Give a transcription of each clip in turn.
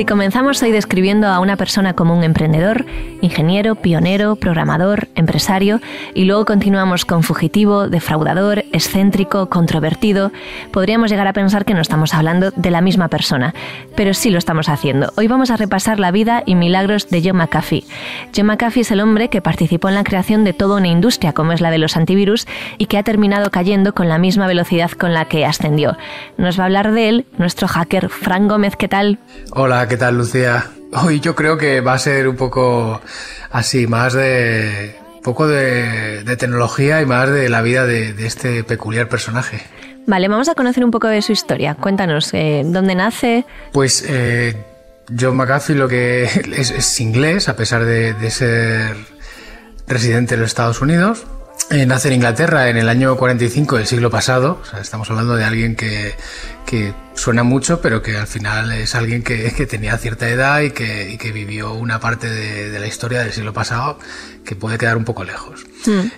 Si comenzamos hoy describiendo a una persona como un emprendedor, ingeniero, pionero, programador, empresario, y luego continuamos con fugitivo, defraudador, excéntrico, controvertido, podríamos llegar a pensar que no estamos hablando de la misma persona, pero sí lo estamos haciendo. Hoy vamos a repasar la vida y milagros de John McAfee. John McAfee es el hombre que participó en la creación de toda una industria como es la de los antivirus y que ha terminado cayendo con la misma velocidad con la que ascendió. Nos va a hablar de él nuestro hacker Frank Gómez. ¿Qué tal? Hola, ¿qué tal, Lucía? Hoy yo creo que va a ser un poco así, más de poco de, de tecnología y más de la vida de, de este peculiar personaje. Vale, vamos a conocer un poco de su historia. Cuéntanos, eh, ¿dónde nace? Pues eh, John McAfee lo que es, es inglés, a pesar de, de ser residente de los Estados Unidos. Eh, nace en Inglaterra en el año 45 del siglo pasado. O sea, estamos hablando de alguien que, que suena mucho, pero que al final es alguien que, que tenía cierta edad y que, y que vivió una parte de, de la historia del siglo pasado que puede quedar un poco lejos.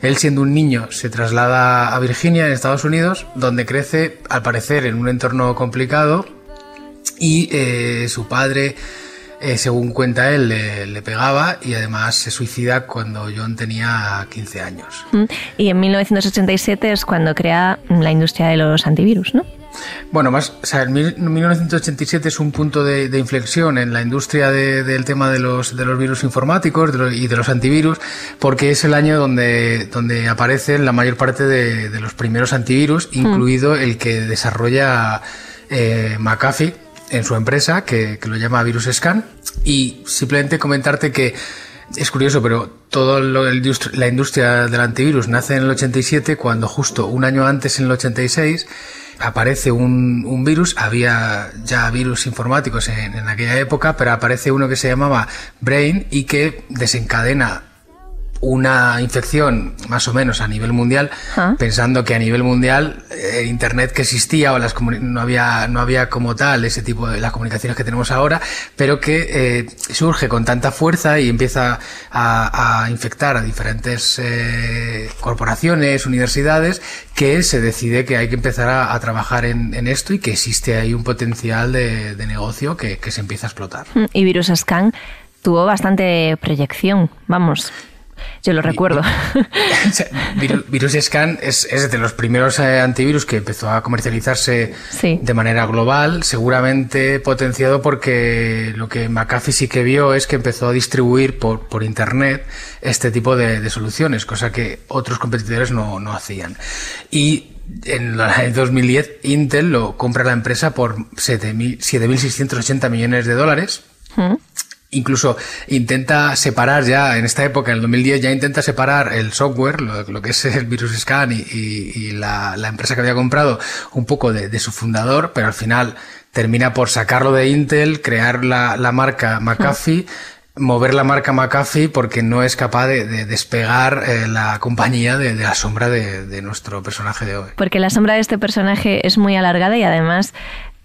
Él siendo un niño se traslada a Virginia, en Estados Unidos, donde crece, al parecer, en un entorno complicado y eh, su padre, eh, según cuenta él, le, le pegaba y además se suicida cuando John tenía 15 años. Mm, Y en 1987 es cuando crea la industria de los antivirus, ¿no? Bueno, más, o sea, en mil- 1987 es un punto de, de inflexión en la industria de- del tema de los, de los virus informáticos de y de los antivirus, porque es el año donde, donde aparecen la mayor parte de, los primeros antivirus, incluido el que desarrolla eh, McAfee en su empresa, que, que lo llama Virus Scan. Y simplemente comentarte que es curioso, pero toda la industria del antivirus nace en el 87, cuando justo un año antes, en el 86, aparece un, un virus. Había ya virus informáticos en, en aquella época, pero aparece uno que se llamaba Brain y que desencadena una infección más o menos a nivel mundial, Ah. pensando que a nivel mundial eh, Internet que existía o las no había no había como tal ese tipo de las comunicaciones que tenemos ahora, pero que eh, surge con tanta fuerza y empieza a, a infectar a diferentes eh, corporaciones, universidades, que se decide que hay que empezar a, a trabajar en, en esto y que existe ahí un potencial de, de negocio que, que se empieza a explotar. Mm, Y Virus Scan tuvo bastante proyección, vamos. Yo lo recuerdo. O sea, Viru- Virus Scan es, es de los primeros eh, antivirus que empezó a comercializarse Sí. de manera global, seguramente potenciado porque lo que McAfee sí que vio es que empezó a distribuir por, por Internet este tipo de, de soluciones, cosa que otros competidores no, no hacían. Y en el 2010 Intel lo compra la empresa por 7.000 7.680 millones de dólares. Mm. Incluso intenta separar ya, en esta época, en el 2010, ya intenta separar el software, lo, lo que es el Virus Scan y, y- y la, la empresa que había comprado, un poco de, de su fundador, pero al final termina por sacarlo de Intel, crear la, la marca McAfee, mover la marca McAfee porque no es capaz de, de despegar eh, la compañía de, de la sombra de, de nuestro personaje de hoy. Porque la sombra de este personaje es muy alargada y además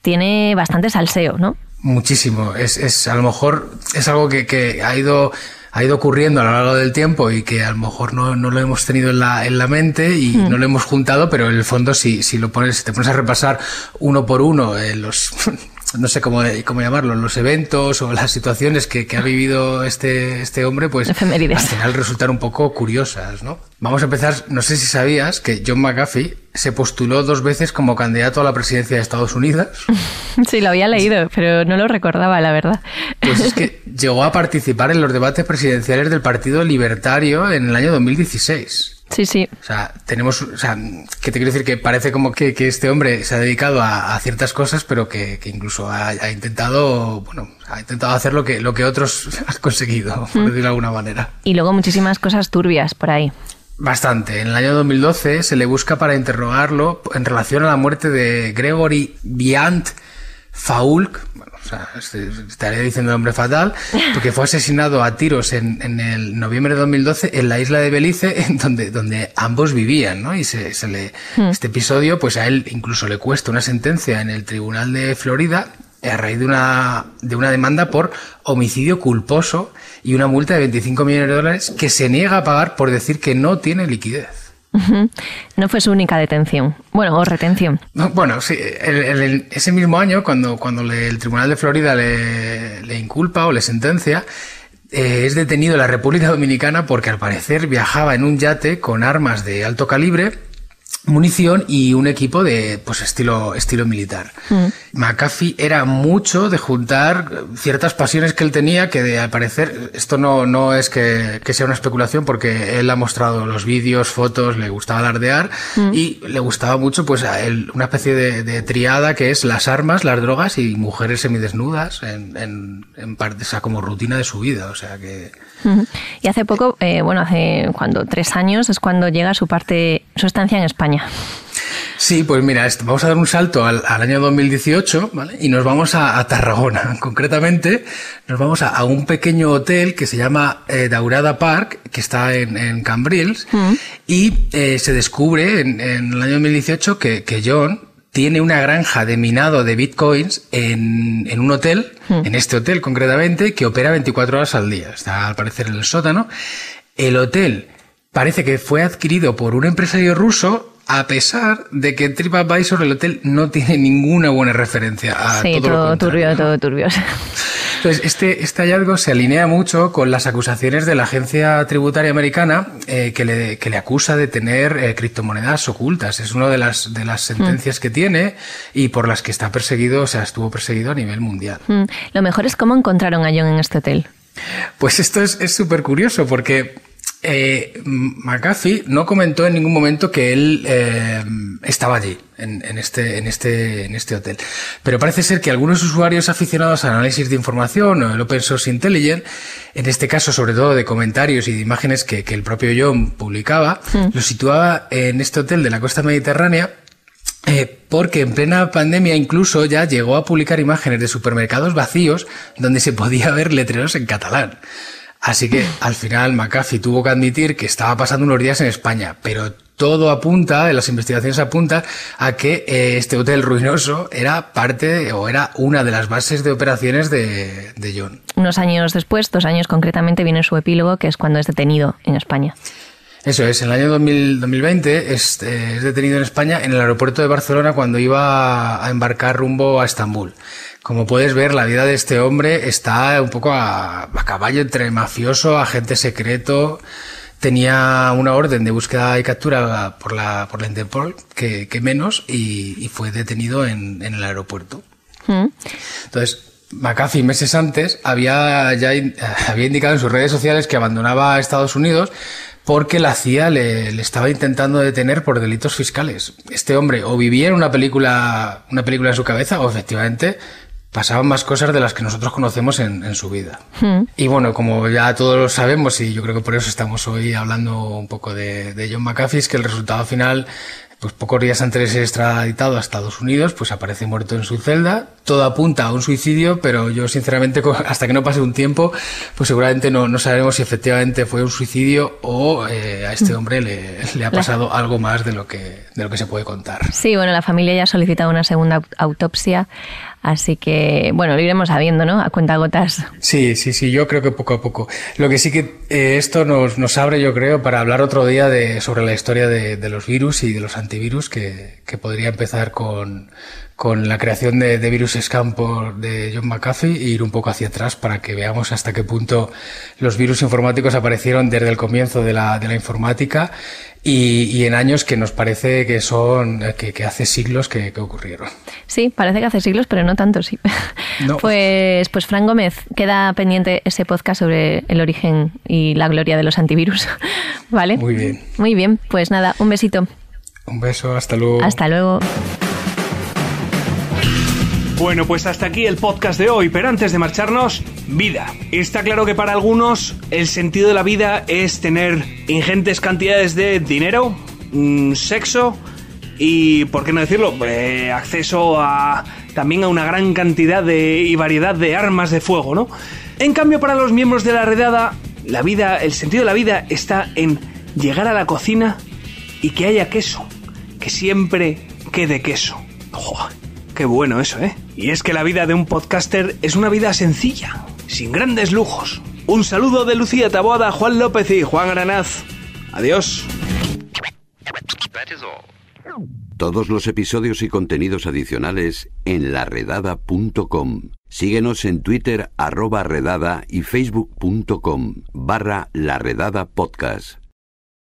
tiene bastante salseo, ¿no? Muchísimo. Es, es a lo mejor es algo que, que ha ido ha ido ocurriendo a lo largo del tiempo y que a lo mejor no, no lo hemos tenido en la, en la mente y no lo hemos juntado, pero en el fondo si, si lo pones, si te pones a repasar uno por uno eh, los no sé cómo, cómo llamarlo, los eventos o las situaciones que, que ha vivido este, este hombre, pues Efemérides. al final resultan un poco curiosas, ¿no? Vamos a empezar, no sé si sabías que John McAfee se postuló dos veces como candidato a la presidencia de Estados Unidos. Sí, lo había leído, pero no lo recordaba, la verdad. Pues es que llegó a participar en los debates presidenciales del Partido Libertario en el año 2016. Sí, sí. O sea, tenemos, o sea, que te quiero decir que parece como que, que este hombre se ha dedicado a, a ciertas cosas, pero que, que incluso ha, ha intentado, bueno, ha intentado hacer lo que, lo que otros han conseguido, por decirlo de alguna manera. Y luego muchísimas cosas turbias por ahí. Bastante. En el año 2012 se le busca para interrogarlo en relación a la muerte de Gregory Viant Faulk, bueno, o sea, este- estaría diciendo nombre fatal, porque fue asesinado a tiros en, en el noviembre de 2012 en la isla de Belice, en donde, donde ambos vivían, ¿no? Y se, se le, este episodio, pues a él incluso le cuesta una sentencia en el tribunal de Florida a raíz de una, de una demanda por homicidio culposo y una multa de 25 millones de dólares que se niega a pagar por decir que no tiene liquidez. No fue su única detención. Bueno, o retención. No, Bueno, sí, el- ese mismo año, cuando, cuando le- el Tribunal de Florida le, le inculpa o le sentencia, eh, es detenido en la República Dominicana porque al parecer viajaba en un yate con armas de alto calibre, munición y un equipo de pues estilo, estilo militar. McAfee era mucho de juntar ciertas pasiones que él tenía que de, al parecer esto no, no es que, que sea una especulación porque él ha mostrado los vídeos, fotos, le gustaba alardear y le gustaba mucho pues a él una especie de, de triada que es las armas, las drogas y mujeres semidesnudas en, en, en parte, o sea, como rutina de su vida. O sea que... Y hace poco, eh, bueno, hace cuando tres años es cuando llega su parte, su estancia en España. Sí, pues mira, vamos a dar un salto al, al año 2018 ¿vale? y nos vamos a, a Tarragona. Concretamente, nos vamos a, a un pequeño hotel que se llama eh, Daurada Park, que está en, en Cambrils, y eh, se descubre en, en el año 2018 que, que John tiene una granja de minado de bitcoins en, en un hotel, en este hotel concretamente, que opera 24 horas al día. Está al parecer en el sótano. El hotel parece que fue adquirido por un empresario ruso a pesar de que TripAdvisor el hotel no tiene ninguna buena referencia a sí, todo, lo turbio, todo turbio. Entonces, este, este hallazgo se alinea mucho con las acusaciones de la agencia tributaria americana eh, que, le, que le acusa de tener eh, criptomonedas ocultas. Es una de las, de las sentencias que tiene y por las que está perseguido, o sea, estuvo perseguido a nivel mundial. Mm. Lo mejor es cómo encontraron a John en este hotel. Pues esto es es súper curioso porque eh, McAfee no comentó en ningún momento que él eh, estaba allí, en, en este, en, este, en este hotel. Pero parece ser que algunos usuarios aficionados al análisis de información o el Open Source Intelligence, en este caso sobre todo de comentarios y de imágenes que, que el propio John publicaba, lo situaba en este hotel de la costa mediterránea eh, porque en plena pandemia incluso ya llegó a publicar imágenes de supermercados vacíos donde se podía ver letreros en catalán. Así que al final McAfee tuvo que admitir que estaba pasando unos días en España, pero todo apunta, las investigaciones apuntan a que eh, este hotel ruinoso era parte o era una de las bases de operaciones de, de John. Unos años después, dos años concretamente, viene su epílogo, que es cuando es detenido en España. Eso es, en el año 2000 2020 es, eh, es detenido en España en el aeropuerto de Barcelona cuando iba a embarcar rumbo a Estambul. Como puedes ver, la vida de este hombre está un poco a, a caballo entre mafioso, agente secreto. Tenía una orden de búsqueda y captura por la, por la Interpol, que, que menos, y, y fue detenido en, en el aeropuerto. Mm. Entonces, McAfee meses antes había ya había indicado en sus redes sociales que abandonaba Estados Unidos porque la CIA le, le estaba intentando detener por delitos fiscales. Este hombre o vivía en una película, una película en su cabeza o efectivamente pasaban más cosas de las que nosotros conocemos en, en su vida. Y bueno, como ya todos lo sabemos y yo creo que por eso estamos hoy hablando un poco de, de John McAfee, es que el resultado final pues pocos días antes de ser extraditado a Estados Unidos, pues aparece muerto en su celda. Todo apunta a un suicidio, pero yo sinceramente, hasta que no pase un tiempo, pues seguramente no, no sabremos si efectivamente fue un suicidio o eh, a este hombre le, le ha pasado algo más de lo que, de lo que se puede contar. Sí, bueno, la familia ya ha solicitado una segunda au- autopsia, así que, bueno, lo iremos sabiendo, ¿no? A cuenta gotas. Sí, sí, sí, yo creo que poco a poco. Lo que sí que eh, esto nos, nos abre, yo creo, para hablar otro día de, sobre la historia de, de los virus y de los antivirus, que, que podría empezar con, con la creación de, de Virus Scam por, de John McAfee e ir un poco hacia atrás para que veamos hasta qué punto los virus informáticos aparecieron desde el comienzo de la, de la informática y, y en años que nos parece que son, que, que hace siglos que, que ocurrieron. Sí, parece que hace siglos, pero no tanto, sí. No. Pues, pues Fran Gómez, queda pendiente ese podcast sobre el origen y la gloria de los antivirus. ¿Vale? Muy bien. Muy bien, pues nada, un besito. Un beso, hasta luego. Hasta luego. Bueno, pues hasta aquí el podcast de hoy, pero antes de marcharnos, vida. Está claro que para algunos el sentido de la vida es tener ingentes cantidades de dinero, mm, sexo y, ¿por qué no decirlo?, eh, acceso a también a una gran cantidad de, y variedad de armas de fuego, ¿no? En cambio, para los miembros de la redada, la vida, el sentido de la vida está en llegar a la cocina y que haya queso, que siempre quede queso. qué bueno eso, ¿eh? Y es que la vida de un podcaster es una vida sencilla, sin grandes lujos. Un saludo de Lucía Taboada, Juan López y Juan Granaz. Adiós. Todos los episodios y contenidos adicionales en laredada.com. Síguenos en Twitter arroba redada y facebook.com barra laredada podcast.